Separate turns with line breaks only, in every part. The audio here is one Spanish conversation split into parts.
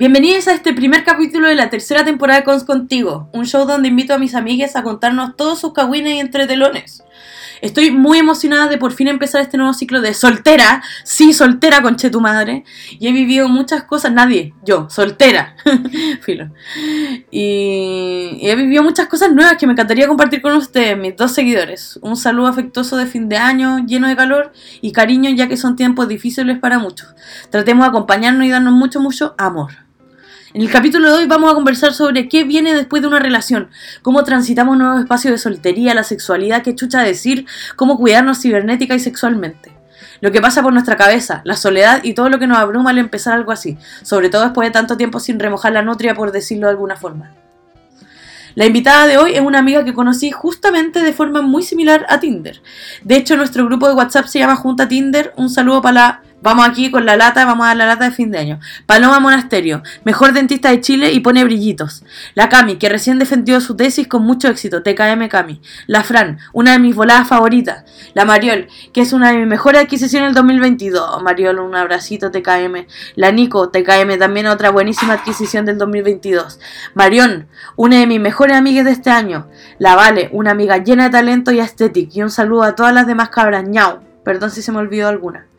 Bienvenidos a este primer capítulo de la tercera temporada de Cons Contigo, un show donde invito a mis amigas a contarnos todos sus cagüines y entretelones. Estoy muy emocionada de por fin empezar este nuevo ciclo de soltera, sí, soltera, conche tu madre. Y he vivido muchas cosas, nadie, yo, soltera, filo. Y, y he vivido muchas cosas nuevas que me encantaría compartir con ustedes, mis dos seguidores. Un saludo afectuoso de fin de año, lleno de calor y cariño, ya que son tiempos difíciles para muchos. Tratemos de acompañarnos y darnos mucho, mucho amor. En el capítulo de hoy vamos a conversar sobre qué viene después de una relación, cómo transitamos nuevos espacios de soltería, la sexualidad, qué chucha decir, cómo cuidarnos cibernética y sexualmente. Lo que pasa por nuestra cabeza, la soledad y todo lo que nos abruma al empezar algo así, sobre todo después de tanto tiempo sin remojar la nutria, por decirlo de alguna forma. La invitada de hoy es una amiga que conocí justamente de forma muy similar a Tinder. De hecho, nuestro grupo de WhatsApp se llama Junta Tinder. Un saludo para la Vamos aquí con la lata, vamos a dar la lata de fin de año. Paloma Monasterio, mejor dentista de Chile y pone brillitos. La Cami, que recién defendió su tesis con mucho éxito, TKM Cami. La Fran, una de mis voladas favoritas. La Mariol, que es una de mis mejores adquisiciones del 2022. Mariol, un abracito TKM. La Nico, TKM, también otra buenísima adquisición del 2022. Marión, una de mis mejores amigas de este año. La Vale, una amiga llena de talento y estética. Y un saludo a todas las demás cabras. ñau. Perdón si se me olvidó alguna.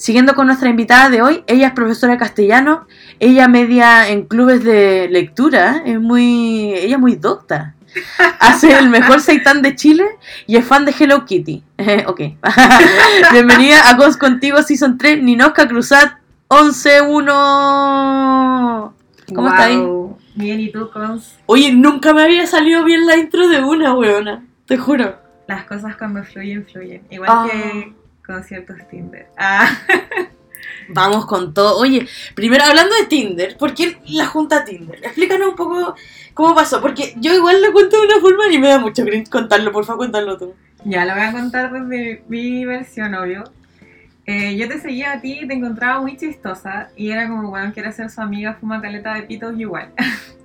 Siguiendo con nuestra invitada de hoy, ella es profesora de castellano, ella media en clubes de lectura, es muy, ella es muy docta. Hace el mejor seitán de Chile y es fan de Hello Kitty. ok. Bienvenida a Cos Contigo Season 3, Ninoska Cruzat 11-1. ¿Cómo está ahí?
Bien, ¿y tú, Cons?
Oye, nunca me había salido bien la intro de una, weona. Te juro.
Las cosas cuando fluyen, fluyen. Igual
Ah.
que con ciertos Tinder. Ah,
Vamos con todo. Oye, primero hablando de Tinder, ¿por qué la junta Tinder? Explícanos un poco cómo pasó, porque yo igual lo cuento de una forma y me da mucho cringe contarlo, por favor, cuéntalo tú.
ya lo voy a contar desde mi versión, obvio. Eh, yo te seguía a ti y te encontraba muy chistosa y era como, bueno, quiero ser su amiga, fuma caleta de pitos igual.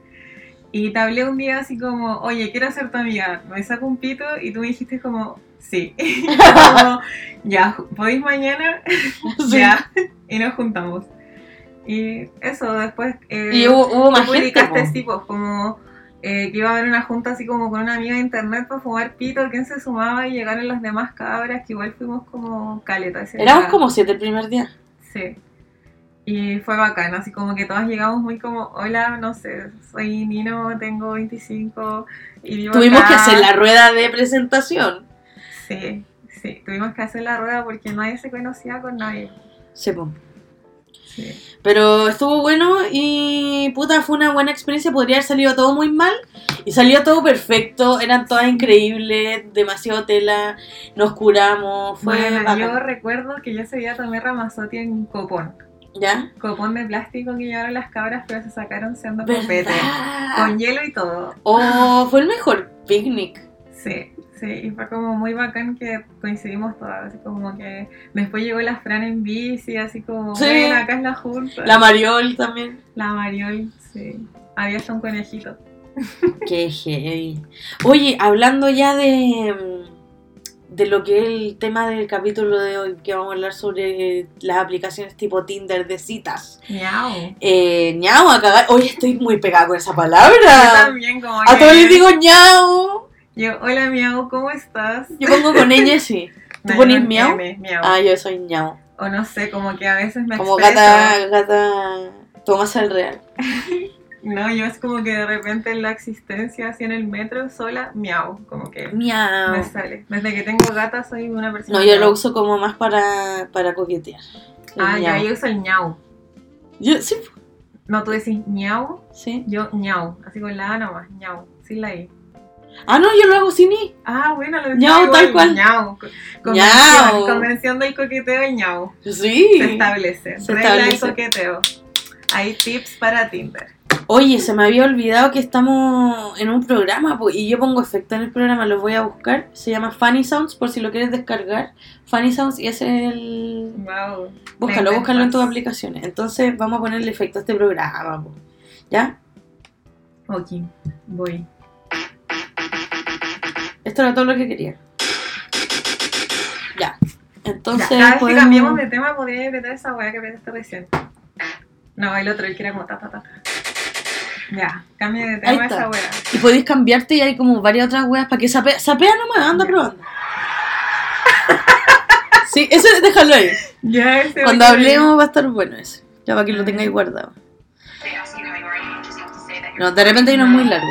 y te hablé un día así como, oye, quiero ser tu amiga, me saco un pito y tú me dijiste como, sí. Como, ya, ¿podéis mañana?
Sí.
Ya, y nos juntamos. Y eso, después... eh,
Y hubo, hubo
tú
más gente.
publicaste
po.
así, pues, como eh, que iba a haber una junta así como con una amiga de internet para fumar pito, quién se sumaba y llegaron las demás cabras, que igual fuimos como caleta. ese
Éramos
día.
como siete el primer día.
Sí. Y fue bacán, así como que todas llegamos muy como, hola, no sé, soy Nino, tengo 25 y vivo
Tuvimos
acá".
que hacer la rueda de presentación.
Sí, sí, tuvimos que hacer la rueda porque nadie se conocía con nadie.
Sí.
Sí.
Pero estuvo bueno y puta, fue una buena experiencia. Podría haber salido todo muy mal y salió todo perfecto. Eran todas increíbles, demasiado tela. Nos curamos, fue
Bueno,
bacán.
yo recuerdo que yo ese día tomé Ramazotti en copón.
¿Ya?
Copón de plástico que llevaron las cabras, pero se sacaron siendo copete. Con hielo y todo.
Oh, fue el mejor picnic.
Sí, sí, y fue como muy bacán que coincidimos todas, así como que después llegó la Fran en bici, así como,
Sí.
"Ven, acá es la junta.
La Mariol también.
La Mariol, sí. Había hasta un conejito.
Qué heavy. Oye, hablando ya de, mm, de lo que es el tema del capítulo de hoy, que vamos a hablar sobre las aplicaciones tipo Tinder de citas.
Miau.
Eh, a cagar. Oye, estoy muy pegada con esa
Yo
palabra.
también, como
A todos les digo ñau.
Yo, hola Miau, ¿cómo estás?
Yo pongo con ella sí. ¿Tú pones miau?
Miau.
Ah, yo soy ñau.
O no sé, como que a veces me
Como
expreso.
gata, gata Tomás el Real.
No, yo es como que de repente en la existencia, así en el metro, sola, miau, como que me
Miau.
sale. Desde que tengo gata soy una persona.
No, yo lo uso como más para, para coquetear.
Ah, ya,
ñau.
yo uso el ñau.
Yo, sí,
No, tú decís ñau,
sí.
yo ñau. Así con la A nomás, ñau. Sin la I.
Ah, no, yo lo hago sin I.
Ah, bueno, lo
Ñau, tal cual.
ñau. Co-
Ñau.
Convención, convención del coqueteo y ñau.
Sí.
Se establece.
Se
Regla
establece.
del coqueteo. Hay tips para Tinder.
Oye, se me había olvidado que estamos en un programa po, y yo pongo efecto en el programa, los voy a buscar. Se llama Funny Sounds, por si lo quieres descargar. Funny Sounds y es el...
Wow.
Búscalo, búscalo en tus aplicaciones. Entonces vamos a ponerle efecto a este programa. po. ¿Ya?
Ok, voy.
Esto era todo lo que quería. Ya. Entonces,
ya, cada vez que cambiemos de tema podría apretar esa weá que apretaste recién. No, el otro, el que era como ta ta ta. ta. Ya, cambia de tema esa weá.
Y podéis cambiarte y hay como varias otras weas para que sapea. Sapea nomás, anda
Ya.
probando. Sí, eso déjalo ahí.
Ya, ese
Cuando hablemos va a estar bueno ese. Ya para que lo tengáis guardado. No, de repente hay uno muy largo.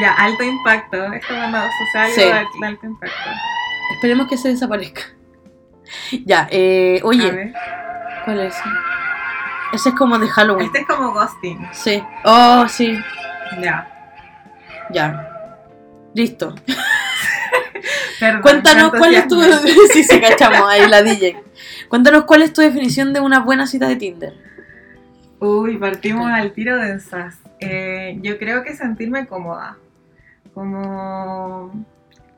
Ya, alto impacto. Esto cuando sucede algo
Sí.
de alto impacto.
Esperemos que se desaparezca. Ya, eh,
A
oye,
ver.
¿cuál es ese? Es como de Halloween.
Este es como ghosting.
Sí. Oh, sí.
Ya.
Ya. Listo.
Perdón,
Cuéntanos
me
cuál es tu. sí, sí, cachamos ahí la DJ. Cuéntanos cuál es tu definición de una buena cita de Tinder.
Uy, partimos al tiro de esas. Eh, yo creo que sentirme cómoda. Como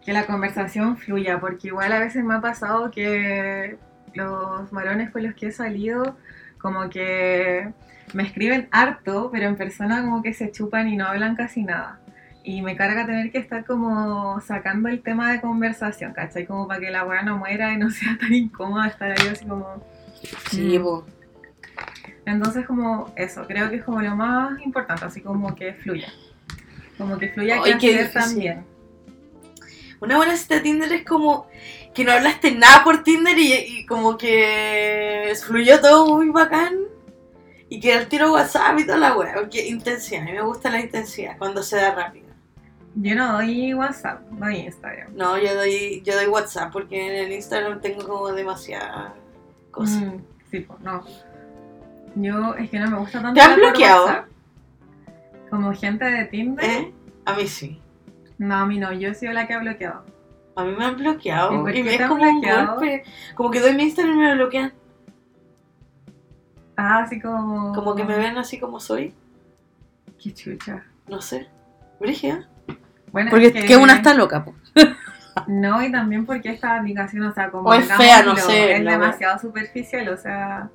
que la conversación fluya, porque igual a veces me ha pasado que los varones con los que he salido, como que me escriben harto, pero en persona como que se chupan y no hablan casi nada. Y me carga tener que estar como sacando el tema de conversación, ¿cachai? Como para que la weá no muera y no sea tan incómoda estar ahí así como...
Sí,
Mm.
po.
Entonces como eso, creo que es como lo más importante, así como que fluya. Como que fluya que hacer también.
Una buena cita de Tinder es como que no hablaste nada por Tinder y, y como que fluyó todo muy bacán. Y que al tiro WhatsApp y toda la wea. Porque intensidad, a mí me gusta la intensidad cuando se da rápido.
Yo no doy WhatsApp, doy Instagram.
No, yo doy, yo doy WhatsApp porque en el Instagram tengo como demasiadas cosas.
Mm, sí, pues no. Yo es que no me gusta tanto.
¿Te han bloqueado?
WhatsApp. Como gente de Tinder.
¿Eh? A mí sí.
No, a mí no, yo he sido la que ha bloqueado.
A mí me han
¿Y
bloqueado.
por
Y,
qué
es como un
bloqueado?
golpe. Como que doy mi Instagram y me bloquean.
Ah, así como.
Como que me ven así como soy.
Qué chucha.
No sé. Brígida.
Bueno,
Porque
es que,
que una está loca, po.
No, y también porque esta aplicación, o sea, como.
O es fea, no sé,
Es demasiado superficial, o sea.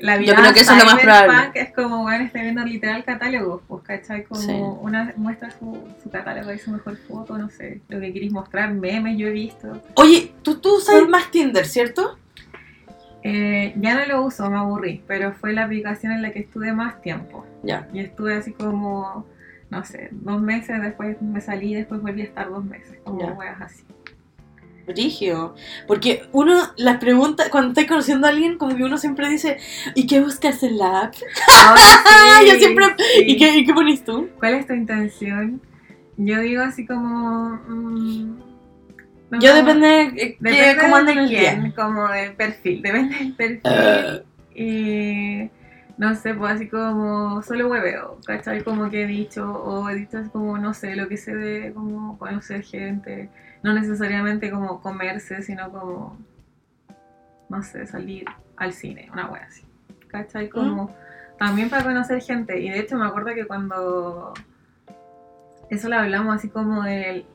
La
Yo creo que eso es lo más probable.
Es como, bueno, está viendo literal catálogos, pues, ¿cachai? Como
Sí.
una muestra su, su catálogo y su mejor foto, no sé, lo que queréis mostrar, memes, yo he visto.
Oye, tú, tú usas más Tinder, ¿cierto?
Eh, ya no lo uso, me aburrí, pero fue la aplicación en la que estuve más tiempo.
Ya.
Y estuve así como, no sé, dos meses, después me salí, después volví a estar dos meses, como weas así.
Brigio. Porque uno, las preguntas, cuando estás conociendo a alguien, como que uno siempre dice, ¿y qué buscas en la app? Yo siempre-
sí.
¿Y qué, y qué pones tú?
¿Cuál es tu intención? Yo digo así como... mm, no,
Yo depende de
depende
cómo anda
de
el
quién,
día.
como del perfil, depende del perfil. Y no sé, pues así como solo hueveo, ¿cachai? Como que he dicho, o he dicho como, no sé, lo que sé de como conocer gente, no necesariamente como comerse, sino como, no sé, salir al cine, una wea así, ¿cachai? Como también para conocer gente, y de hecho me acuerdo que cuando eso lo hablamos así como del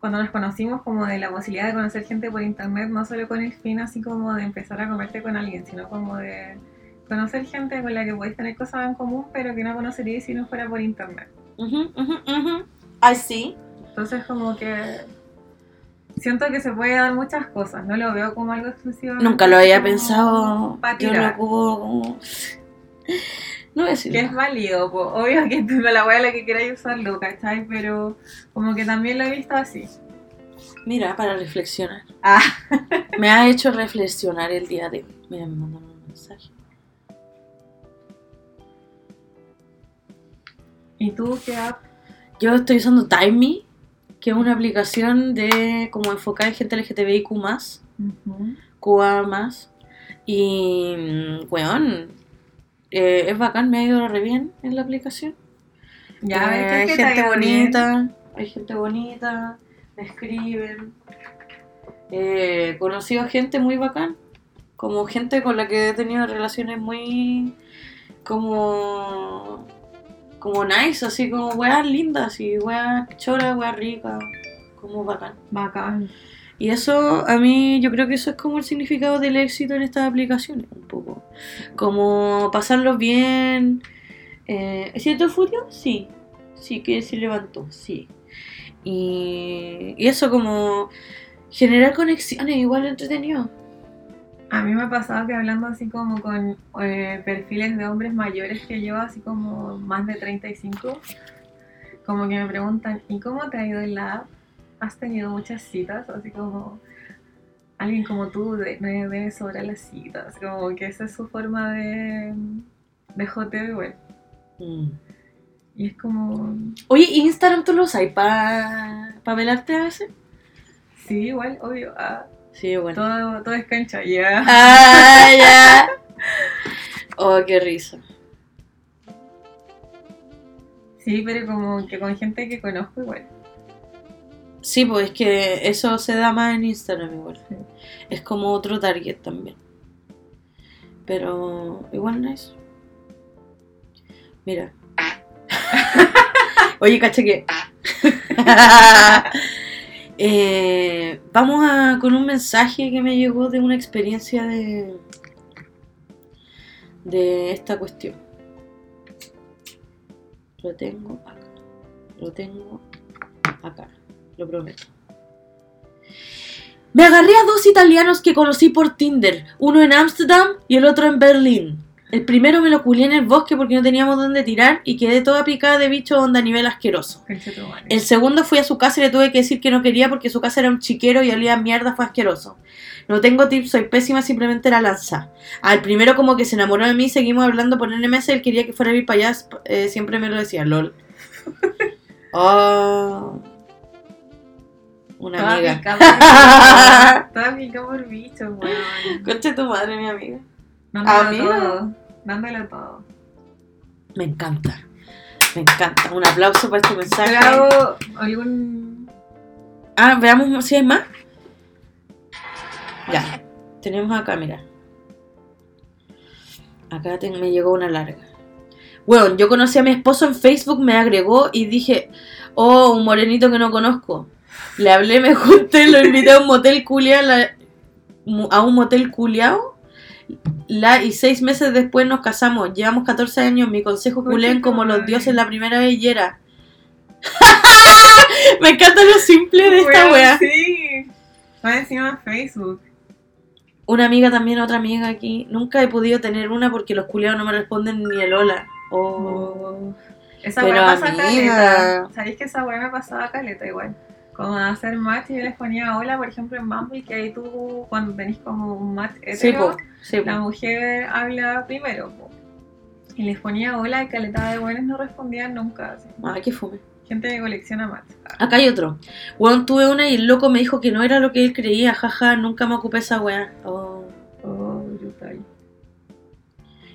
cuando nos conocimos como de la posibilidad de conocer gente por internet, no solo con el fin así como de empezar a comerte con alguien, sino como de conocer gente con la que podéis tener cosas en común, pero que no conoceríais si no fuera por internet.
ujú, ujú, ujú. Ay, sí.
Entonces como que siento que se puede dar muchas cosas, no lo veo como algo exclusivo.
Nunca lo había pensado. Yo lo ocupo como... No voy a decir
Que es válido, po. obvio que tú con la wea la que queráis usarlo, ¿cachai? Pero como que también lo he visto así.
Mira, para reflexionar.
Ah.
Me ha hecho reflexionar el día de hoy. Mira, me mandaron un mensaje.
¿Y tú qué app?
Yo estoy usando Time Me, que es una aplicación de como enfocada en gente LGTBIQ+,
Ujú.
QA+, y, weón, eh, es bacán, me ha ido re bien en la aplicación.
Ya,
Eh,
¿ves que
hay
te
gente
bien?
bonita, hay gente bonita, me escriben. Eh, he conocido gente muy bacán, como gente con la que he tenido relaciones muy como. Como nice, así como weas lindas y weas choras, weas ricas, como bacán.
Bacán.
Y eso, a mí, yo creo que eso es como el significado del éxito en estas aplicaciones, un poco. Como pasarlo bien. Eh, ¿Es cierto, Furio? Sí. Sí, que se levantó, sí. Y, y eso, como generar conexiones, igual entretenido.
A mí me ha pasado que hablando así como con eh, perfiles de hombres mayores que yo, así como más de 35, como que me preguntan, ¿y cómo te ha ido en la app? ¿Has tenido muchas citas? Así como alguien como tú de- me debe sobrar las citas, como que esa es su forma de, de joteo igual.
Mm.
Y es como,
Oye, ¿Instagram tú lo usas para pa velarte a veces?
sí, igual, obvio, ah,
Sí, bueno.
todo, todo es cancha, ya.
Ah, ya. Oh, qué risa.
Sí, pero como que con gente que conozco igual.
Sí, pues es que eso se da más en Instagram igual.
Sí.
Es como otro target también. Pero igual no es. Mira. Oye, caché que. Eh, vamos a, con un mensaje que me llegó de una experiencia de. de esta cuestión. Lo tengo acá. Lo tengo acá. Lo prometo. Me agarré a dos italianos que conocí por Tinder, uno en Ámsterdam y el otro en Berlín. El primero me lo culié en el bosque porque no teníamos dónde tirar y quedé toda picada de bicho onda a nivel asqueroso. El segundo fui a su casa y le tuve que decir que no quería porque su casa era un chiquero y olía a mierda, fue asqueroso. No tengo tips, soy pésima, simplemente era lanza. Al primero como que se enamoró de mí, seguimos hablando por NMS, él quería que fuera a ir para allá, eh, siempre me lo decía, lol. Oh. Una
Toda
amiga.
Toda por bicho, weón.
Concha tu madre, mi amiga.
Dándolo todo. Dándolo todo.
Me encanta. Me encanta. Un aplauso para este mensaje.
Hago algún.
Ah, veamos si hay más. Ya. Tenemos acá, mira. Acá te- me llegó una larga. Bueno, yo conocí a mi esposo en Facebook, me agregó y dije, oh, un morenito que no conozco. Le hablé, me junté, lo invité a un motel culiao, a un motel culiao. La, y seis meses después nos casamos. Llevamos 14 años. Mi consejo culén como los dioses la primera vez y era. me encanta lo simple de esta wea.
Sí. Va encima de Facebook.
Una amiga también, otra amiga aquí. Nunca he podido tener una porque los culiados no me responden ni el hola. Oh.
Oh. Esa weá pasa caleta. ¿Sabéis que esa weá me pasaba caleta igual? Como hacer match y yo les ponía hola, por ejemplo, en Bumble, que ahí tú, cuando tenés como un match
Sí,
hetero.
Sí, po.
la mujer habla primero, po. Y les ponía hola y caleta de buenos no respondían nunca. así.
Ah, qué fome.
Gente que colecciona match.
Acá hay otro. Weón, tuve una y el loco me dijo que no era lo que él creía. Jaja, nunca me ocupé esa weá. Oh.
Oh, brutal.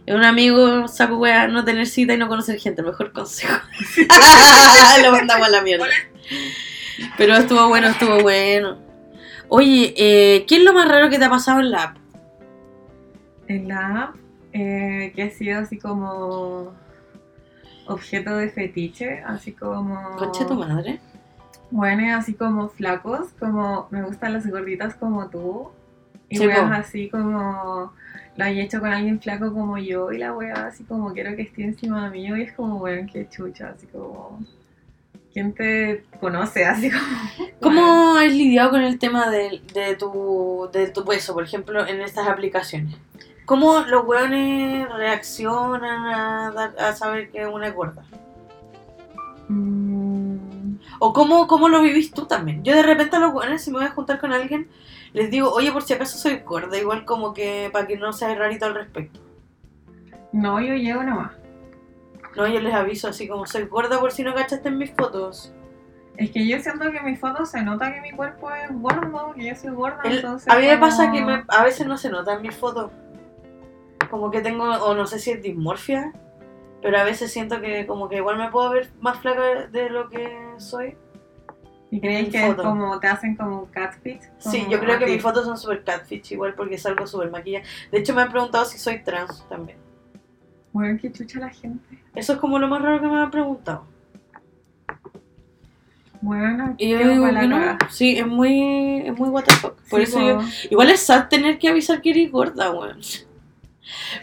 Es un amigo, saco weá, no tener cita y no conocer gente. El mejor consejo. Lo mandamos a la mierda. Pero estuvo bueno, estuvo bueno. Oye, eh, ¿qué es lo más raro que te ha pasado en la app?
En la app, eh, que ha sido así como objeto de fetiche, así como...
Concha tu madre.
Bueno, así como flacos, como me gustan las gorditas como tú. Y
Sí,
weas así como lo hay hecho con alguien flaco como yo y la wea así como quiero que esté encima mío y es como weón qué chucha, así como ¿quién te conoce? Así como
¿Cómo has lidiado con el tema de, de tu, de tu peso, por ejemplo, en estas aplicaciones? ¿Cómo los weones reaccionan a, saber que una es gorda?
Mm,
¿O cómo, cómo lo vivís tú también? Yo de repente a los weones, si me voy a juntar con alguien, les digo, oye, por si acaso soy gorda, igual como que para que no sea rarito al respecto.
no, yo llego nomás.
No, yo les aviso así como soy gorda por si no cachaste en mis fotos.
Es que yo siento que en mis fotos se nota que mi cuerpo es gordo, que yo soy gorda,
El-
entonces
a mí me
como-
pasa que me- a veces no se nota en mis fotos. Como que tengo, o no sé si es dismorfia, pero a veces siento que como que igual me puedo ver más flaca de lo que soy.
¿Y creéis que
foto.
como te hacen como catfish?
Sí, yo creo que mis fotos son super catfish, igual porque salgo súper maquillada. De hecho me han preguntado si soy trans también.
Bueno, qué chucha la gente.
Eso es como lo más raro que me han preguntado.
Bueno,
Y yo digo que no. Sí, es muy, es muy what the fuck. Por
Sí,
eso yo. Igual es sad tener que avisar que eres gorda, weón.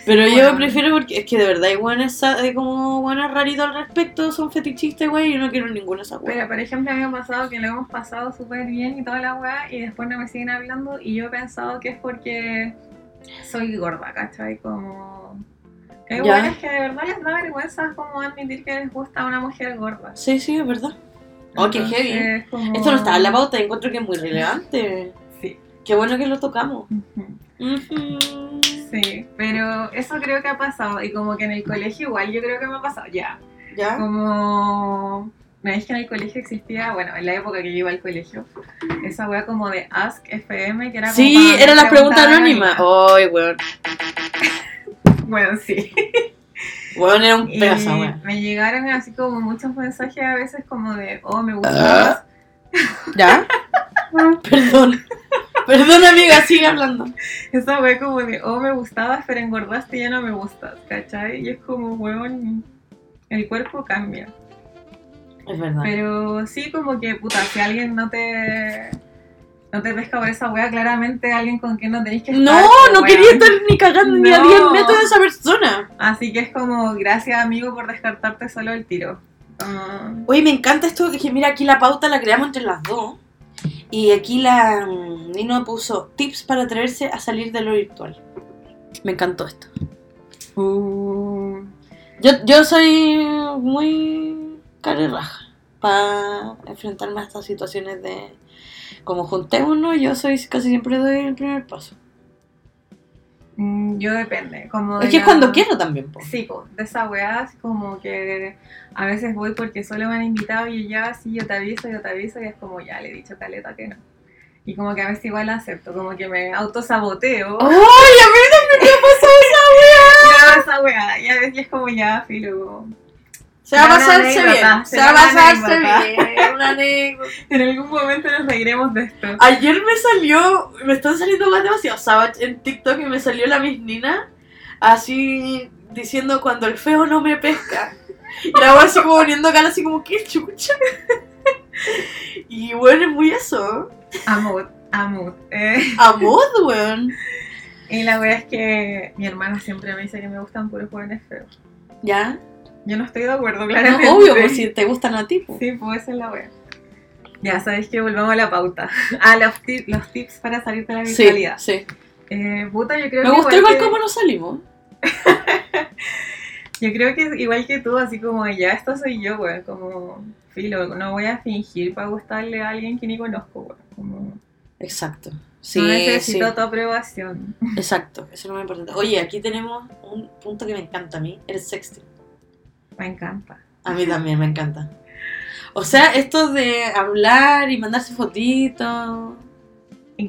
Pero
Sí,
yo
weón.
prefiero porque es que de verdad hay buenas como buenas raritos al respecto, son fetichistas, güey, y yo no quiero ninguna de esas
Pero, por ejemplo, a mí me ha pasado que lo hemos pasado súper bien y toda la weá, y después no me siguen hablando, y yo he pensado que es porque soy gorda, ¿cachai? Como. Hay
Ya.
weones que de verdad les da vergüenza como admitir que les gusta una mujer gorda.
Sí, sí, es verdad. Oh, qué heavy.
como-
Esto no estaba en la pauta encuentro que es muy relevante.
Sí.
Qué bueno que lo tocamos.
Sí, pero eso creo que ha pasado, y como que en el colegio igual yo creo que me ha pasado, ya.
¿Ya?
Como. Me dije que en el colegio existía, bueno, en la época que yo iba al colegio, esa wea como de Ask FM, que era como.
Sí,
para
era la pregunta
preguntar
anónima.
anónima.
Ay, weón.
Bueno, sí.
Weón era un pedazo, weón.
me llegaron así como muchos mensajes a veces como de, oh, me gusta
¿Ya? Perdón. Perdón, amiga, sigue hablando.
Esa wea como de, oh, me gustabas, pero engordaste y ya no me gustas, ¿cachai? Y es como, weón, el cuerpo cambia.
Es verdad.
Pero sí, como que, puta, si alguien no te. No te pesca por esa wea, claramente alguien con quien no tenéis que estar.
No, no quería estar ni cagando ni a
No.
10 metros de esa persona.
Así que es como, gracias amigo por descartarte solo el tiro. Ah,
Oye, me encanta esto, que mira, aquí la pauta la creamos entre las dos. Y aquí la mm, Nino puso tips para atreverse a salir de lo virtual. Me encantó esto.
uh,
Yo, yo soy muy cara y raja para enfrentarme a estas situaciones de como juntémonos, yo soy casi siempre doy el primer paso.
mm, yo depende. Como
Es
de
que es
la-
cuando quiero también, po.
Sí, po, de esa weá, como que a veces voy porque solo me han invitado y ya, sí, yo te aviso, yo te aviso, y es como ya le he dicho caleta que no. Y como que a veces igual acepto, como que me autosaboteo.
¡Ay, a mí también me pasó
Ya, esa weá, y a veces es como ya, filo.
Se va a pasarse bien. Se va a pasarse bien. Una anécdota.
En algún momento nos reiremos de esto.
Ayer me salió, me están saliendo más demasiado savage en TikTok y me salió la misnina así diciendo cuando el feo no me pesca. Y la voy así como poniendo cara así como, ¿qué chucha? Y bueno, es muy eso.
Amut, amut. Eh,
Amor, weón.
y la weá es que mi hermana siempre me dice que me gustan puros jóvenes feos.
¿Ya?
Yo no estoy de acuerdo,
No,
claramente.
obvio, pues si te gustan a ti. pues.
Sí, pues esa es la wea. Ya sabéis que volvamos a la pauta. A los, ti- los tips para salir de la
Sí,
virtualidad.
sí.
Eh, puta, yo creo
Me
que
gustó igual
que-
cómo nos salimos.
Yo creo que igual que tú, así como ya esto soy yo, weón. Como filo, no voy a fingir para gustarle a alguien que ni conozco, weón. Como,
Exacto. Sí,
no
sí.
necesito tu aprobación.
Exacto, eso es lo más importante. Oye, aquí tenemos un punto que me encanta a mí, el sexting.
Me encanta.
A mí también me encanta. O sea, esto de hablar y mandarse fotitos.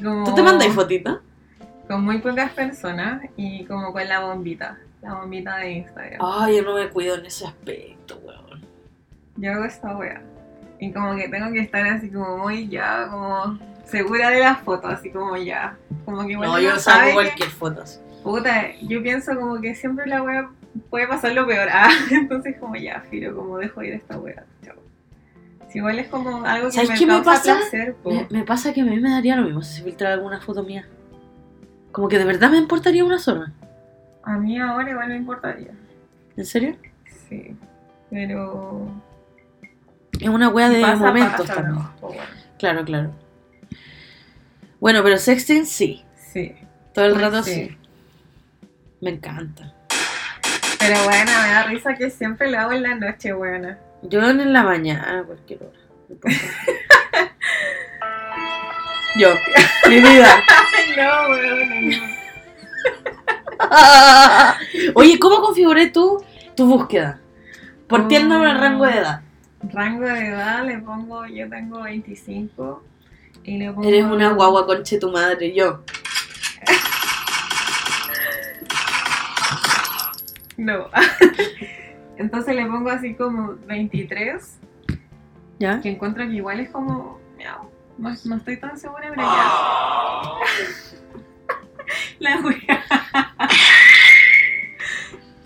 Como,
¿Tú te mandas fotitos?
Con muy pocas personas y como con la bombita. La bombita de Instagram.
Ay, yo no me cuido en ese aspecto, weón.
Yo hago esta wea. Y como que tengo que estar así como muy ya, como segura de las fotos, así como ya. Como que igual
No, yo saco
que-
cualquier foto.
Puta, yo pienso como que siempre la wea puede pasar lo peor. Ah, entonces como ya, filo, como dejo ir esta wea. Chao. Si igual es como algo que
¿Sabes
me
qué me pasa?
placer, po.
Me, me pasa que a mí me daría lo mismo si filtrar alguna foto mía. Como que de verdad me importaría una sola.
A mí ahora igual me importaría.
¿En serio?
Sí. Pero.
Es una wea
si
de
pasa,
momentos
pasa,
también.
no. Pues bueno,
Claro, claro. Bueno, pero sexting sí.
sí.
Todo el
Pues
rato
sí.
sí. Me encanta.
Pero bueno, me da risa que siempre lo hago en la noche, buena.
Yo en la mañana, a cualquier hora. Yo, mi vida.
No, weón, no.
Oye, ¿cómo configuré tú tu búsqueda? Por tienda o el
Oh.
rango de edad.
Rango de edad le pongo, yo tengo 25 y le pongo...
Eres una guagua conche tu madre, yo.
No. Entonces le pongo así como 23,
¿Ya?
que encuentro que igual es como... miau, No, no estoy tan segura, pero ya. La wea.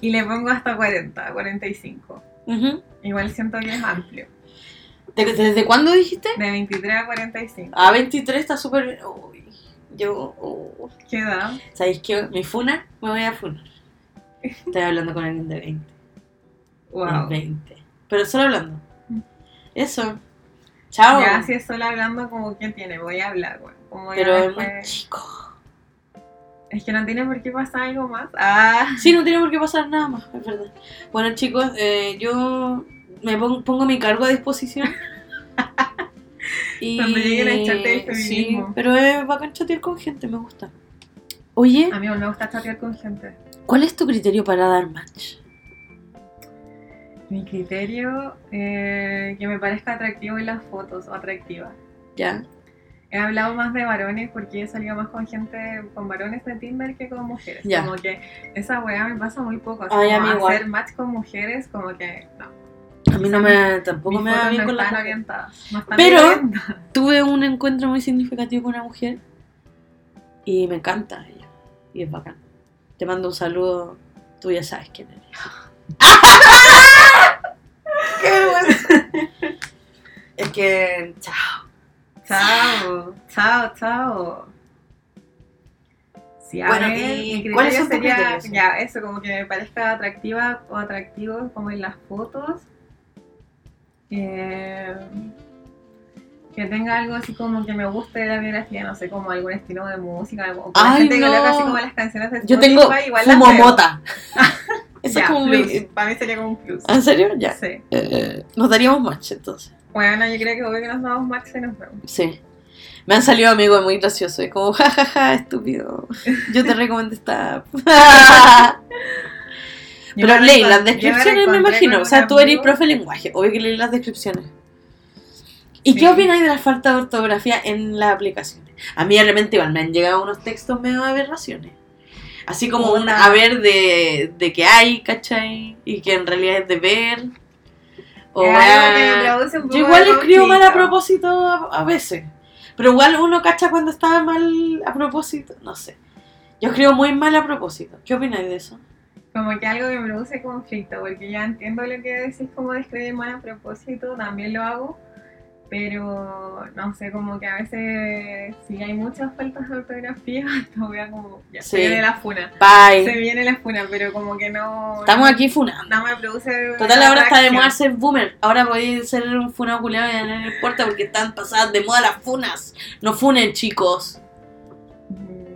Y le pongo hasta 40, 45.
Ujú.
Igual siento que es amplio.
¿De- ¿Desde cuándo dijiste?
De 23 a 45.
A 23 está súper yo. oh.
¿Qué edad?
¿Sabéis qué? Mi funa, me voy a funar. Estoy hablando con alguien de 20.
Wow.
20. Pero solo hablando. Eso. Chao.
Ya si es solo hablando como que tiene, voy a hablar, güey. Como ya
Pero es
después-
muy chico.
Es que no tiene por qué pasar algo más. Ah,
Sí, no tiene por qué pasar nada más, es verdad. Bueno, chicos, eh, yo me pon- pongo mi cargo a disposición. y,
Cuando lleguen a echarte del
Sí,
feminismo.
pero es bacán chatear con gente, me gusta. Oye,
a mí me gusta chatear con gente.
¿Cuál es tu criterio para dar match?
Mi criterio, eh, que me parezca atractivo en las fotos o atractiva.
¿Ya?
He hablado más de varones porque he salido más con gente, con varones de Tinder que con mujeres.
Ya.
Como que esa weá me pasa muy poco.
Ay,
como
igual.
hacer match con mujeres, como que no.
A mí no me, tampoco me
fotos
bien
no
con las
orientadas. No
Pero-
orientadas.
Tuve un encuentro muy significativo con una mujer y me encanta ella. Y es bacán. Te mando un saludo, tú ya sabes quién eres. ¡Qué vergüenza! es que, chao.
Chao, chao, chao. Sí, a
Bueno,
ver,
¿y cuáles son
sería,
criterios?
ya, eso, como que me parezca atractiva o atractivo como en las fotos. Eh, que tenga algo así como que me guste de la biografía, no sé, como algún estilo de música, algo, o que la
Ay,
gente que
no.
coloca así como las canciones de
Yo tengo
Spotify, igual
fumo mota. Eso
Ya,
es como
plus.
mi...
Para mí sería como un plus.
¿En serio? Ya.
Sí.
Eh, nos daríamos match entonces.
Bueno, yo creo que obvio que nos damos match y nos vemos.
Sí. Me han salido amigos muy graciosos. Es como, jajaja, estúpido. Yo te recomiendo esta. app".
Yo
Pero leí las
me
descripciones, me imagino. O sea, tú eres profe de lenguaje. Obvio que leí las descripciones. ¿Y
Sí.
qué opináis de la falta de ortografía en las aplicaciones? A mí de repente igual me han llegado unos textos medio de aberraciones. Así como un haber de, de que hay, ¿cachai? Y que en realidad es de ver. O
poco
Yo igual escribo mal a propósito a, a veces. Pero igual uno cacha cuando está mal a propósito. No sé. Yo escribo muy mal a propósito. ¿Qué opináis de eso?
Como que algo que me produce conflicto, porque ya entiendo lo que decís como de escribir mal a propósito, también lo hago, pero no sé, como que a veces si hay muchas faltas de ortografía, no voy a como, ya
Sí.
se viene la funa,
Bye.
se viene la funa, pero como que no...
Estamos aquí funando.
No me produce...
Total, ahora está de moda ser boomer. Ahora podéis ser un funado culiado y no importa porque están pasadas de moda las funas. No funen, chicos.
Mm,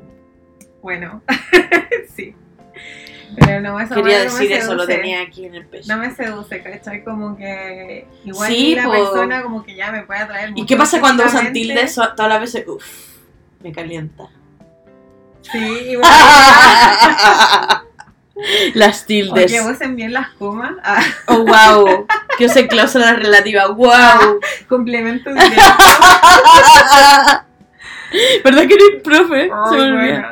Bueno, sí. Pero no, eso
Quería
no me
decir eso, lo tenía aquí en el pecho.
No me seduce, ¿cachai? Como que igual
Sí,
la
po.
persona como que ya me puede atraer
¿Y qué pasa cuando usan tildes? Todas las veces, uff, me calienta.
Sí, igual.
las tildes.
Oye, usen bien las comas. Ah,
Oh, wow. Que usen cláusulas relativas. Wow.
complemento directo.
¿Verdad que eres profe? Se me.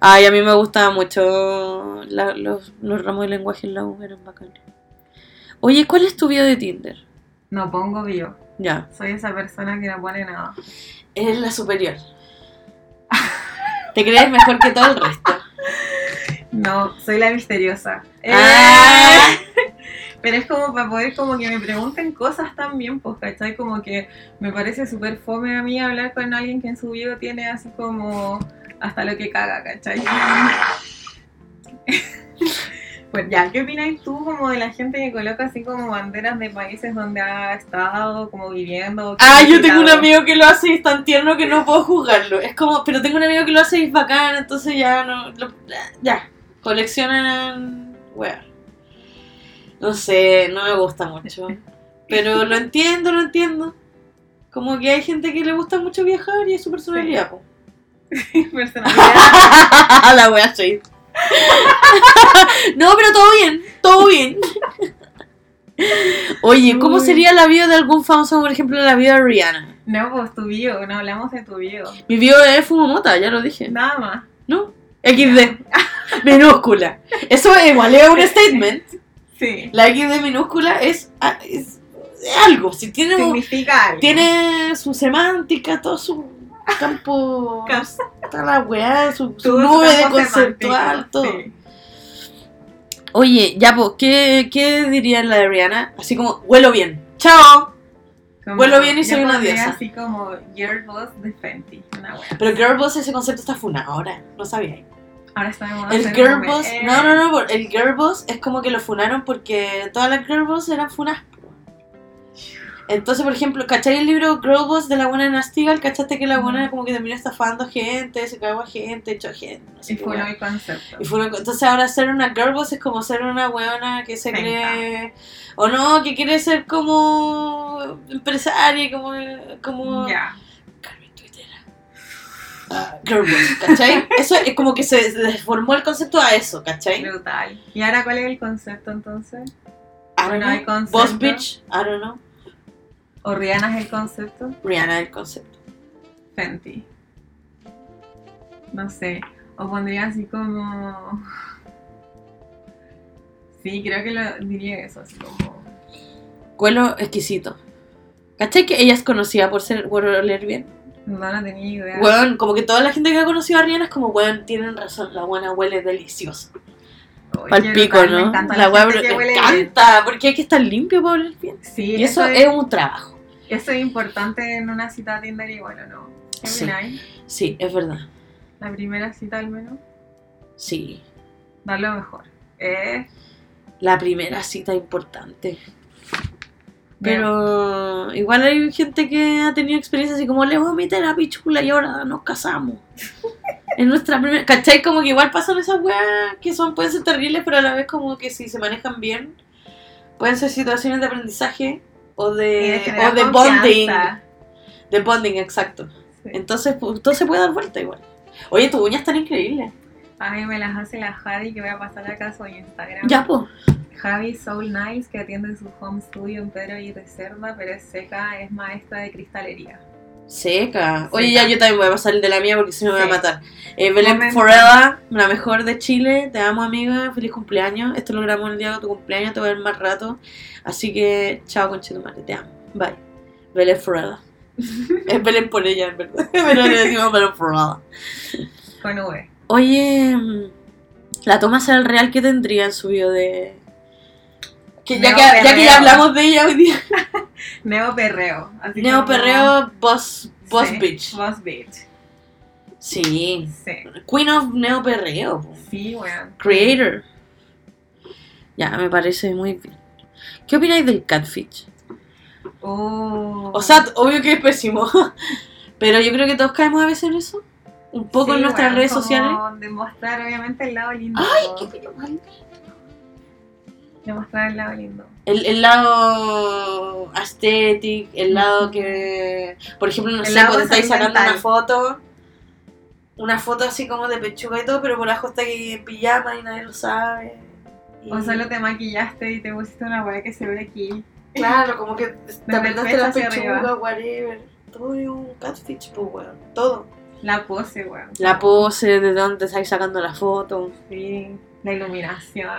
Ay, a mí me gustaban mucho la- los, los ramos de lenguaje en la U, eran bacanes. Oye, ¿cuál es tu bio de Tinder?
No pongo bio.
Ya.
Soy esa persona que no pone nada.
Eres la superior. Te crees mejor que todo el resto.
No, soy la misteriosa. Eh,
Ah.
Pero es como para poder como que me pregunten cosas también, pues, ¿cachai? Como que me parece súper fome a mí hablar con alguien que en su bio tiene así como hasta lo que caga, ¿cachai? Pues ya, ¿qué opinas tú como de la gente que coloca así como banderas de países donde ha estado como viviendo?
Ah, yo tengo un amigo que lo hace y es tan tierno que no puedo juzgarlo. Es como, pero tengo un amigo que lo hace y es bacán, entonces ya no. lo- ya. Coleccionan. Weá. No sé, no me gusta mucho. Pero lo entiendo, lo entiendo. Como que hay gente que le gusta mucho viajar y es su personalidad, po.
Personalidad.
la wea shade. no, pero todo bien, todo bien. Oye, ¿cómo sería la vida de algún famoso, por ejemplo, la vida de Rihanna?
No, pues tu bio, no hablamos de tu bio.
Mi bio es Fumomota, ya lo dije.
Nada más.
¿No? XD. minúscula. Eso igual es un statement.
Sí.
La XD minúscula es, ah, es, es algo. Si tiene,
Significa algo.
tiene su semántica, todo su campo. Toda la weá, su, su nube de conceptual, todo.
sí.
Oye, ya, pues, ¿qué, ¿qué diría la de Rihanna? Así como, huelo bien. ¡Chao!
Como-
Vuelo bien y soy una diosa.
así como Girl Boss de Fenty. Una.
Pero Girl Boss, ese concepto está funado ahora. No sabía.
Ahora está de moda
El Girl Boss,
eh,
no, no, no, el Girl Boss es como que lo funaron porque todas las Girl Boss eran funas. Entonces, por ejemplo, ¿cachai el libro Girl Boss de la buena Nastigal? ¿Cachaste que la buena como que terminó estafando gente, se cagó a gente, echó a gente? No sé
Y fue el concepto.
Y fue una- entonces ahora ser una girl boss es como ser una weona que se cree o no, que quiere ser como empresaria, como como
Ya.
Carmen Tuitera. Ah, girl boss, ¿cachai? Eso es como que se deformó el concepto a eso, ¿cachai? I
Brutal. ¿Y ahora cuál es el concepto entonces?
don't know.
hay concepto.
Boss bitch, I don't know.
¿O Rihanna es el concepto?
Rihanna el concepto.
Fenty. No sé. O pondría así como. Sí, creo que lo diría eso, así como.
Cuelo exquisito. ¿Cachai que ella es conocida por ser por oler bien?
No, no tenía idea.
Weón, como que toda la gente que ha conocido a Rihanna es como, weón, tienen razón, la buena huele deliciosa. Pal pico,
brutal, Me
¿no?
encanta
la
la,
me
huele bien.
encanta, porque hay que estar limpio para oler bien.
Sí,
Y eso
es,
es un trabajo.
Eso es importante en una cita Tinder igual, ¿o no? ¿Qué
Sí. Sí, es verdad.
La primera cita al menos.
Sí.
Dar lo mejor. Eh,
La primera cita importante. Pero igual hay gente que ha tenido experiencias así como le voy a meter a pichula y ahora nos casamos. En nuestra primera. ¿Cachai? Como que igual pasan esas weas que son, pueden ser terribles, pero a la vez como que si se manejan bien, pueden ser situaciones de aprendizaje o de,
generar
o de bonding. De bonding, exacto.
Sí.
Entonces, todo se puede dar vuelta igual. Oye, tus uñas están increíbles.
A mí me las hace la Javi que voy a pasar acá su Instagram.
Ya, pues.
Javi Soul Nice que atiende su home studio en Pedro y Reserva, pero es seca, es maestra de cristalería.
Seca. Oye,
Seca.
ya yo también voy a el de la mía porque si no me voy a
Sí.
matar. Eh, Belén. Forella, la mejor de Chile. Te amo, amiga. Feliz cumpleaños. Esto lo grabamos el día de tu cumpleaños. Te voy a ver más rato. Así que, chao, conchetumare. Te amo. Bye. Belén Forella. es Belén por ella, en verdad. Pero le decimos Belén Forella.
Con V.
Oye, mm, la toma será el real que tendría en su video de. Que ya, que, ya que ya hablamos de ella hoy día.
Neo Perreo. así
Neo
como-
Perreo, Boss, boss
Sí,
Bitch.
Boss Bitch.
Sí.
Sí.
Queen of Neo Perreo.
Sí, weón.
Creator. Ya, me parece muy bien. ¿Qué opináis del catfish?
Oh.
O sea, obvio que es pésimo. Pero yo creo que todos caemos a veces en eso. Un poco
Sí,
en nuestras redes
como
sociales.
Demostrar obviamente el lado lindo.
Ay, qué pelo mal.
Demostrar el lado lindo.
El, el lado aesthetic, el lado que. Por ejemplo, no
El
sé, cuando estáis sacando una foto. Una foto así como de pechuga y todo, pero por abajo está aquí en pijama y nadie lo sabe. Y-
O solo te maquillaste y te pusiste una weá que se ve aquí.
Claro, como que te apretaste la pechuga,
arriba.
whatever. Todo es un catfish, pues, weón. Todo.
La pose, weón.
La pose, de dónde estáis sacando la foto.
Sí. La iluminación.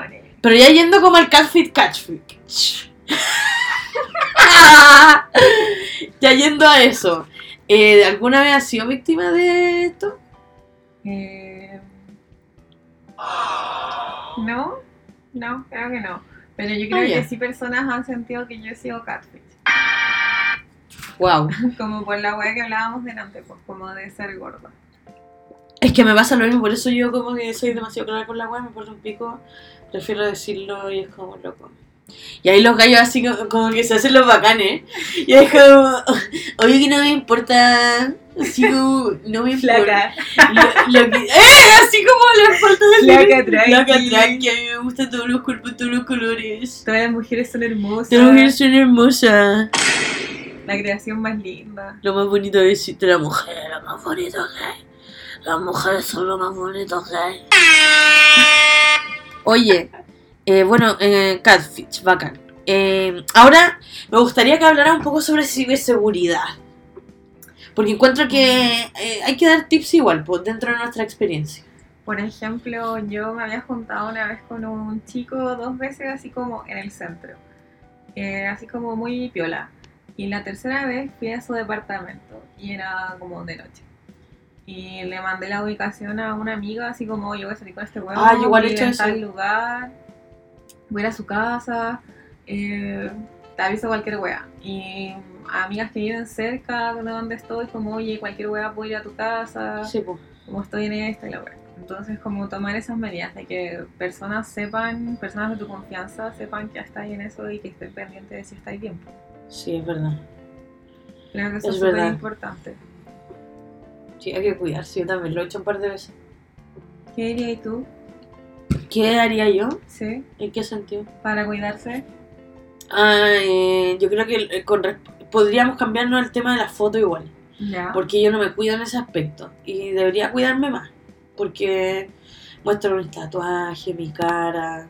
Pero ya yendo como al catfish, catfish. ya yendo a eso. Eh, ¿Alguna vez has sido víctima de esto?
Eh, No, no, creo que no. Pero yo creo
Ah,
que sí personas han sentido que yo he sido catfish.
Wow.
Como por la weá que hablábamos delante, pues como de ser gorda.
Es que me pasa lo mismo, por eso yo como que soy demasiado clara con la weá, me importa un pico, prefiero decirlo y es como loco. Y ahí los gallos así como, como que se hacen los bacanes. Y es como, oye que no me importa, así como, no me importa.
Flaca.
Lo, lo que, ¡Eh! Así como le falta decir.
Flaca, tranqui.
Flaca, tranqui, a mí me gustan todos los cuerpos, todos los colores.
Todas las mujeres son hermosas.
Todas las mujeres son hermosas.
La creación más linda.
Lo más bonito es decirte la mujer, lo más bonito que hay. Las mujeres son lo más bonito que hay. Oye, eh, bueno, eh, Catfish, bacán. Eh, ahora me gustaría que hablara un poco sobre ciberseguridad. Porque encuentro que eh, hay que dar tips igual, pues, dentro de nuestra experiencia.
Por ejemplo, yo me había juntado una vez con un chico dos veces así como en el centro. Eh, así como muy piola. Y la tercera vez fui a su departamento y era como de noche. Y le mandé la ubicación a una amiga así como yo voy a salir con este huevo.
Ah, yo igual he hecho eso.
tal lugar. voy a ir a su casa, eh, te aviso cualquier wea. Y amigas que viven cerca de donde estoy, como, oye, cualquier wea puedo ir a tu casa,
Sí, pues.
como estoy en esta y la wea. Entonces, como tomar esas medidas de que personas sepan, personas de tu confianza sepan que estáis en eso y que estén pendientes de si estáis bien.
Sí, es verdad.
Creo que eso
Es
súper importante.
Sí, hay que cuidarse. Yo también lo he hecho un par de veces.
¿Qué dirías tú?
¿Qué haría yo?
¿Sí?
¿En qué sentido?
Para cuidarse.
Ah, eh, yo creo que eh, con podríamos cambiarnos el tema de la foto igual.
Ya.
Porque yo no me cuido en ese aspecto. Y debería cuidarme más. Porque muestro mis tatuajes, mi cara.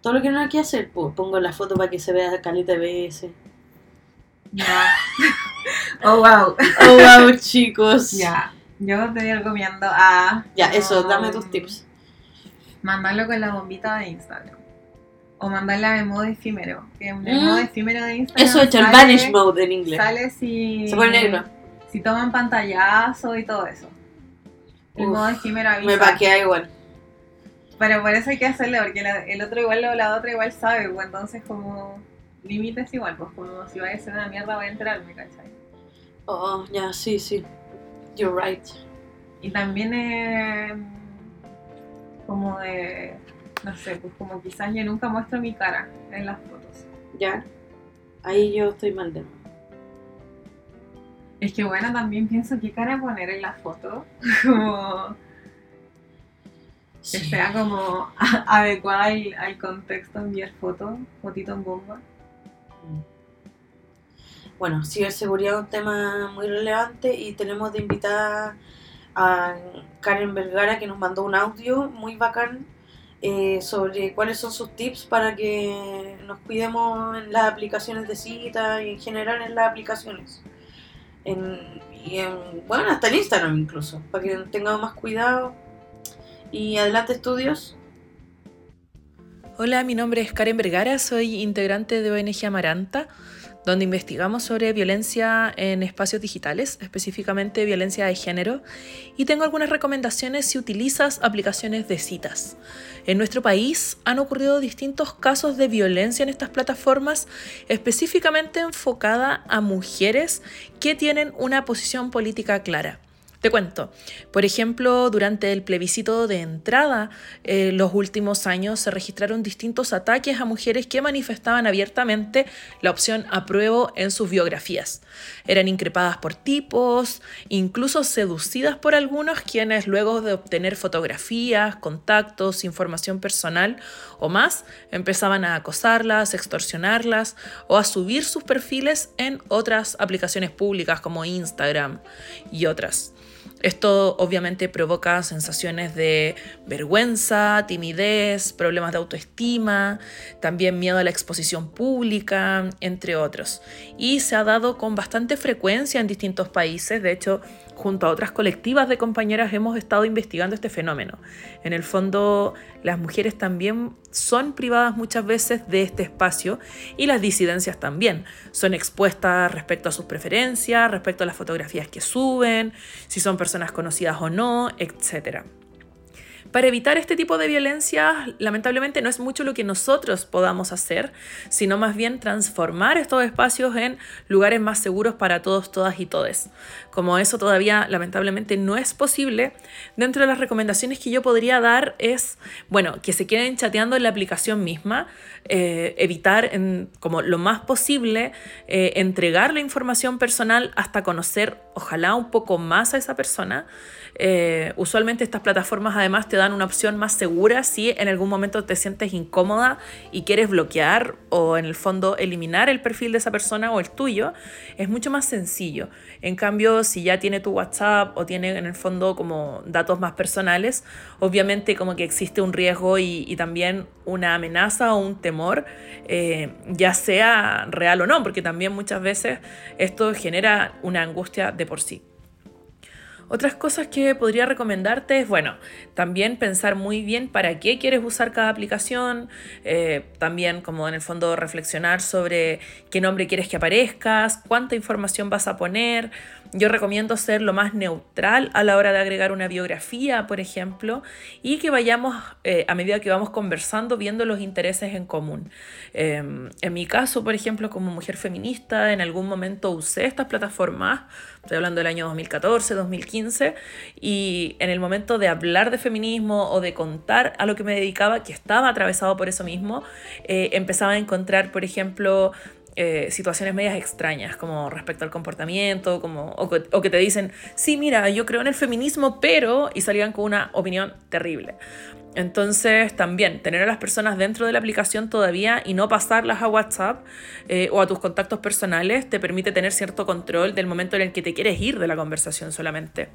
Todo lo que no hay que hacer, pues pongo la foto para que se vea caleta de veces.
Ya. oh, wow.
Oh, wow, chicos.
Ya. Yo te recomiendo a.
Ya, eso,
um,
dame tus tips.
Mandarlo con la bombita de Instagram. O mandarla en modo efímero. Que en
Mm.
modo efímero de Instagram.
Eso he hecho el vanish mode en inglés.
Sale si.
Se pone negro.
Si toman pantallazo y todo eso. El
Uf,
modo efímero avisa.
Me paquea igual.
Pero por eso hay que hacerlo, porque la- el otro igual o la otra igual sabe, pues entonces como límites igual, pues como si vaya a ser una mierda voy a enterarme, ¿cachai?
Oh, ya, sí, sí. You're right.
Y también eh, como de, no sé, pues como quizás yo nunca muestro mi cara en las fotos.
Ya. Ahí yo estoy mal de.
Es que bueno, también pienso qué cara poner en la foto, como que
Sí.
sea como adecuada al, al contexto enviar fotos, fotito en bomba.
Bueno, ciberseguridad es un tema muy relevante y tenemos de invitada a Karen Vergara que nos mandó un audio muy bacán eh, sobre cuáles son sus tips para que nos cuidemos en las aplicaciones de cita y en general en las aplicaciones. En, y en, bueno, hasta en Instagram incluso, para que tengamos más cuidado. Y adelante estudios.
Hola, mi nombre es Karen Vergara, soy integrante de ONG Amaranta, donde investigamos sobre violencia en espacios digitales, específicamente violencia de género, y tengo algunas recomendaciones si utilizas aplicaciones de citas. En nuestro país han ocurrido distintos casos de violencia en estas plataformas, específicamente enfocada a mujeres que tienen una posición política clara. Te cuento, por ejemplo, durante el plebiscito de entrada, eh, los últimos años se registraron distintos ataques a mujeres que manifestaban abiertamente la opción apruebo en sus biografías. Eran increpadas por tipos, incluso seducidas por algunos quienes luego de obtener fotografías, contactos, información personal o más, empezaban a acosarlas, extorsionarlas o a subir sus perfiles en otras aplicaciones públicas como Instagram y otras. Esto obviamente provoca sensaciones de vergüenza, timidez, problemas de autoestima, también miedo a la exposición pública, entre otros. Y se ha dado con bastante frecuencia en distintos países. De hecho, junto a otras colectivas de compañeras hemos estado investigando este fenómeno. En el fondo, las mujeres también son privadas muchas veces de este espacio y las disidencias también. Son expuestas respecto a sus preferencias, respecto a las fotografías que suben, si son personas conocidas o no, etc. Para evitar este tipo de violencia, lamentablemente no es mucho lo que nosotros podamos hacer, sino más bien transformar estos espacios en lugares más seguros para todos, todas y todes. Como eso todavía lamentablemente no es posible, dentro de las recomendaciones que yo podría dar es, bueno, que se queden chateando en la aplicación misma, eh, evitar como lo más posible eh, entregar la información personal hasta conocer, ojalá un poco más a esa persona. Eh, usualmente estas plataformas además te dan una opción más segura si en algún momento te sientes incómoda y quieres bloquear o en el fondo eliminar el perfil de esa persona o el tuyo, es mucho más sencillo. En cambio, si ya tiene tu WhatsApp o tiene en el fondo como datos más personales, obviamente como que existe un riesgo y, también una amenaza o un temor, eh, ya sea real o no, porque también muchas veces esto genera una angustia de por sí. Otras cosas que podría recomendarte es, bueno, también pensar muy bien para qué quieres usar cada aplicación, eh, también como en el fondo reflexionar sobre qué nombre quieres que aparezcas, cuánta información vas a poner. Yo recomiendo ser lo más neutral a la hora de agregar una biografía, por ejemplo, y que vayamos, eh, a medida que vamos conversando, viendo los intereses en común. Em, en mi caso, por ejemplo, como mujer feminista, en algún momento usé estas plataformas, estoy hablando del año 2014, 2015, y en el momento de hablar de feminismo o de contar a lo que me dedicaba, que estaba atravesado por eso mismo, eh, empezaba a encontrar, por ejemplo, eh, situaciones medias extrañas, como respecto al comportamiento, como, o, que, te dicen, sí, mira, yo creo en el feminismo, pero, y salían con una opinión terrible. Entonces, también tener a las personas dentro de la aplicación todavía y no pasarlas a WhatsApp eh, o a tus contactos personales te permite tener cierto control del momento en el que te quieres ir de la conversación solamente.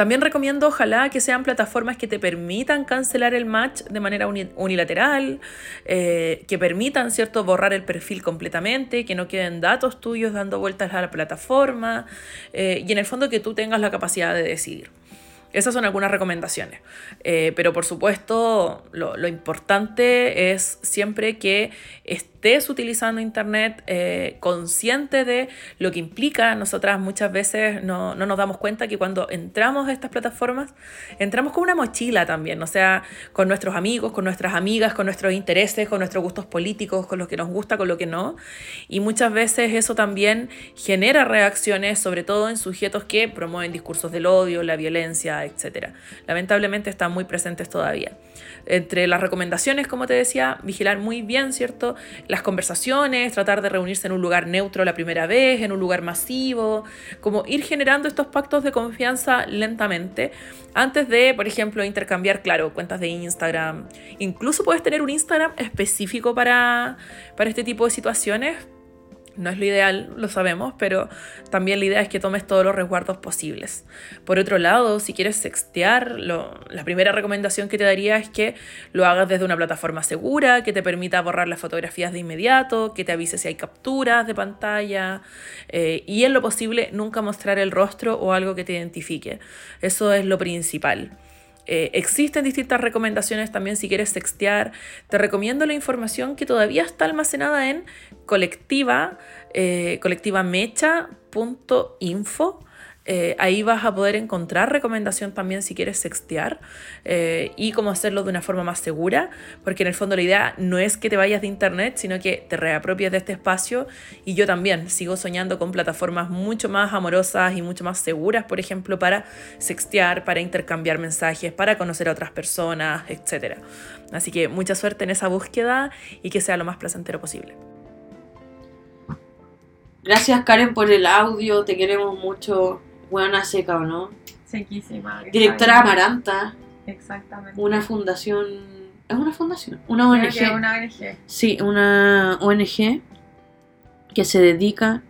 También recomiendo ojalá que sean plataformas que te permitan cancelar el match de manera unilateral, eh, que permitan, ¿cierto?, borrar el perfil completamente, que no queden datos tuyos dando vueltas a la plataforma eh, y en el fondo que tú tengas la capacidad de decidir. Esas son algunas recomendaciones. Eh, pero por supuesto, lo, lo, importante es siempre que estés utilizando Internet eh, consciente de lo que implica. Nosotras muchas veces no, no, nos damos cuenta que cuando entramos a estas plataformas, entramos con una mochila también, o sea, con nuestros amigos, con nuestras amigas, con nuestros intereses, con nuestros gustos políticos, con lo que nos gusta, con lo que no. Y muchas veces eso también genera reacciones, sobre todo en sujetos que promueven discursos del odio, la violencia, etc. Lamentablemente están muy presentes todavía. Entre las recomendaciones, como te decía, vigilar muy bien, ¿cierto? Las conversaciones, tratar de reunirse en un lugar neutro la primera vez, en un lugar masivo, como ir generando estos pactos de confianza lentamente antes de, por ejemplo, intercambiar, claro, cuentas de Instagram. Incluso puedes tener un Instagram específico para, para este tipo de situaciones no es lo ideal, lo sabemos, pero también la idea es que tomes todos los resguardos posibles. Por otro lado, si quieres sextear, la primera recomendación que te daría es que lo hagas desde una plataforma segura, que te permita borrar las fotografías de inmediato, que te avise si hay capturas de pantalla eh, y en lo posible nunca mostrar el rostro o algo que te identifique. Eso es lo principal. Eh, existen distintas recomendaciones también si quieres sextear. Te recomiendo la información que todavía está almacenada en colectiva, eh, colectivamecha.info. Eh, ahí vas a poder encontrar recomendación también si quieres sextear eh, y cómo hacerlo de una forma más segura, porque en el fondo la idea no es que te vayas de internet, sino que te reapropies de este espacio y yo también sigo soñando con plataformas mucho más amorosas y mucho más seguras, por ejemplo, para sextear, para intercambiar mensajes, para conocer a otras personas, etc. Así que mucha suerte en esa búsqueda y que sea lo más placentero posible.
Gracias Karen por el audio, te queremos mucho. Buena seca, ¿o no?
Sequísima.
Directora Amaranta.
Exactamente.
Una fundación. ¿Es una fundación? Una ONG.
Que una ONG.
Sí, una ONG que se dedica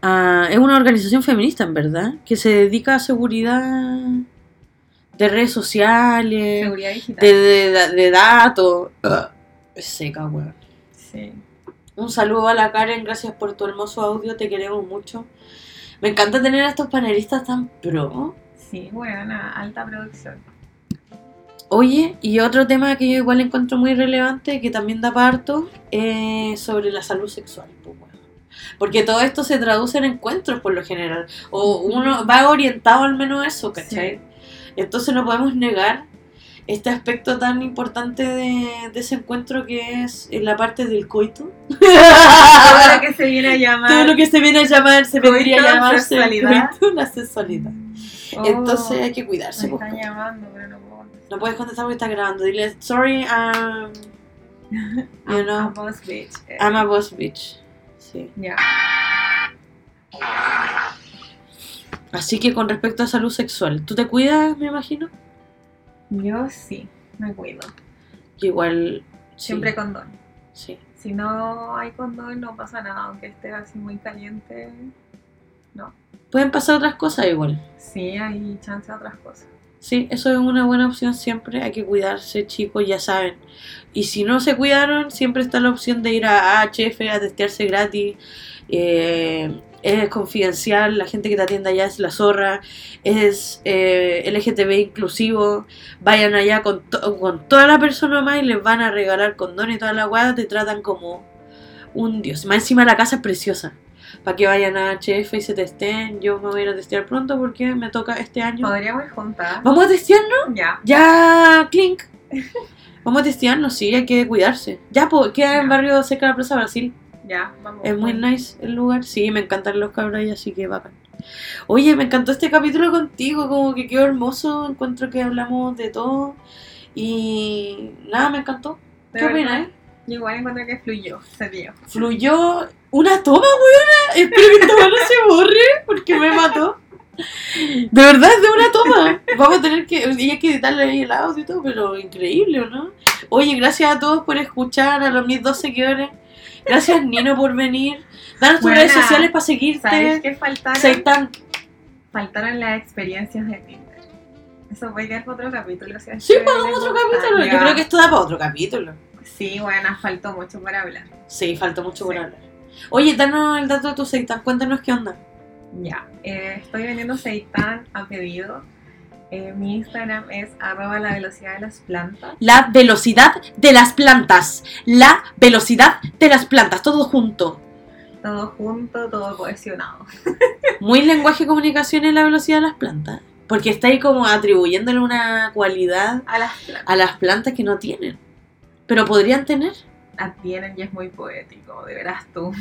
a. Es una organización feminista, en verdad. Que se dedica a seguridad de redes sociales.
Seguridad digital.
De, de, de datos. Es seca, weón.
Sí.
Un saludo a la Karen, gracias por tu hermoso audio, te queremos mucho. Me encanta tener a estos panelistas tan pro.
Sí, bueno, alta producción.
Oye, y otro tema que yo igual encuentro muy relevante, que también da parto, es sobre la salud sexual. Pues, Porque todo esto se traduce en encuentros por lo general. O uno va orientado al menos a eso, ¿cachai? Entonces no podemos negar este aspecto tan importante de, ese encuentro que es la parte del coito.
Todo lo que se viene a llamar.
Todo lo que se viene a llamar, se vendría a llamarse coito, la sexualidad. Oh, Entonces hay que cuidarse.
Me están llamando, pero no puedo contestar.
No puedes contestar porque está grabando. Dile, sorry, um, you
I'm a boss bitch.
I'm a boss bitch. Sí.
Ya.
Así que con respecto a salud sexual, ¿tú te cuidas, me imagino?
Yo sí, me cuido.
igual.
Siempre condón.
Sí.
Si no hay condón, no pasa nada, aunque esté así muy caliente. No.
Pueden pasar otras cosas igual.
Sí, hay chance de otras cosas.
Sí, eso es una buena opción siempre. Hay que cuidarse, chicos, ya saben. Y si no se cuidaron, siempre está la opción de ir a HF a testearse gratis. Eh, es confidencial, la gente que te atiende allá es la zorra, es eh, LGTB inclusivo, vayan allá con, to- con toda la persona más y les van a regalar condón y toda la guada, te tratan como un dios. Más encima la casa es preciosa. Para que vayan a HF y se testen. Yo me voy a ir a testear pronto porque me toca este año.
Podríamos ir juntas.
¿Vamos a testearnos?
Ya.
Ya, Clink. Vamos a testearnos, sí, hay que cuidarse. Ya, pues, queda en barrio cerca de la Plaza Brasil.
Ya, vamos.
Es muy nice el lugar. Sí, me encantan los cabros ahí, así que bacán. Oye, me encantó este capítulo contigo, como que quedó hermoso. Encuentro que hablamos de todo. Y nada, me encantó.
De
¿Qué opinas?
Yo igual encuentro que fluyó, se dio.
Fluyó una toma, weona. Espero que esta no se borre porque me mató. De verdad, es de una toma. Vamos a tener que. Y hay que editarle ahí el audio y todo, pero increíble, ¿o no? Oye, gracias a todos por escuchar, a los mis dos seguidores. Gracias, Nino, por venir. Danos tus redes sociales para
¿Sabes
seguirte.
qué faltaron?
Seitan.
Faltaron las experiencias de Tinder. Eso puede quedar para otro capítulo. Si
Sí, hagamos otro capítulo. Yo creo que esto da para otro capítulo.
Sí, bueno, faltó mucho para hablar.
Sí, falta mucho por
Sí.
hablar. Oye, danos el dato de tu Seitan. Cuéntanos qué onda.
Ya, eh, estoy vendiendo seitan a pedido. Eh, mi Instagram es arroba la velocidad de las plantas.
La velocidad de las plantas. La velocidad de las plantas. Todo junto.
Todo junto, todo cohesionado.
Muy lenguaje de comunicación en la velocidad de las plantas. Porque está ahí como atribuyéndole una cualidad
A las plantas.
a las plantas que no tienen. Pero podrían tener.
Las tienen y es muy poético, de veras tú.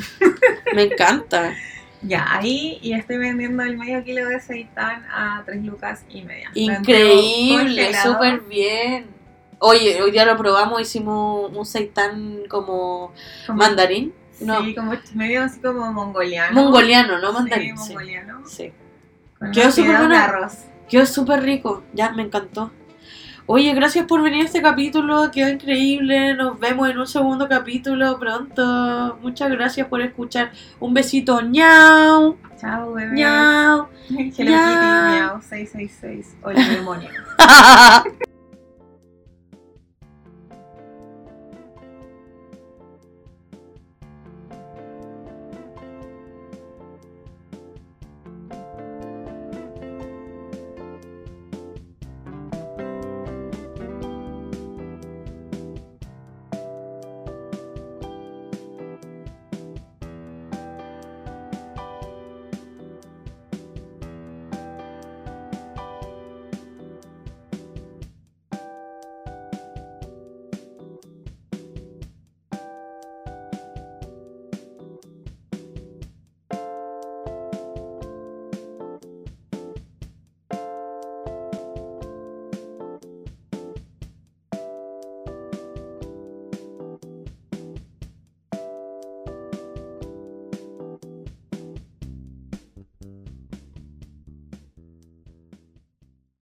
Me encanta.
Ya, ahí y estoy vendiendo el medio kilo de seitan a 3 lucas y media.
Increíble, súper bien. Oye, hoy día lo probamos, hicimos un seitán como
Como-
mandarín. No,
Sí, como medio así como mongoliano.
mongoliano, no
Sí,
mandarín. Sí,
mongoliano.
sí.
Con
Quedó súper bueno.
arroz.
Quedó súper rico, ya me encantó. Oye, gracias por venir a este capítulo, quedó increíble. Nos vemos en un segundo capítulo pronto. Muchas gracias por escuchar. Un besito, ñau,
Chao, bebé.
ñau.
Hello Kitty, miau, 666. Hola, demonio.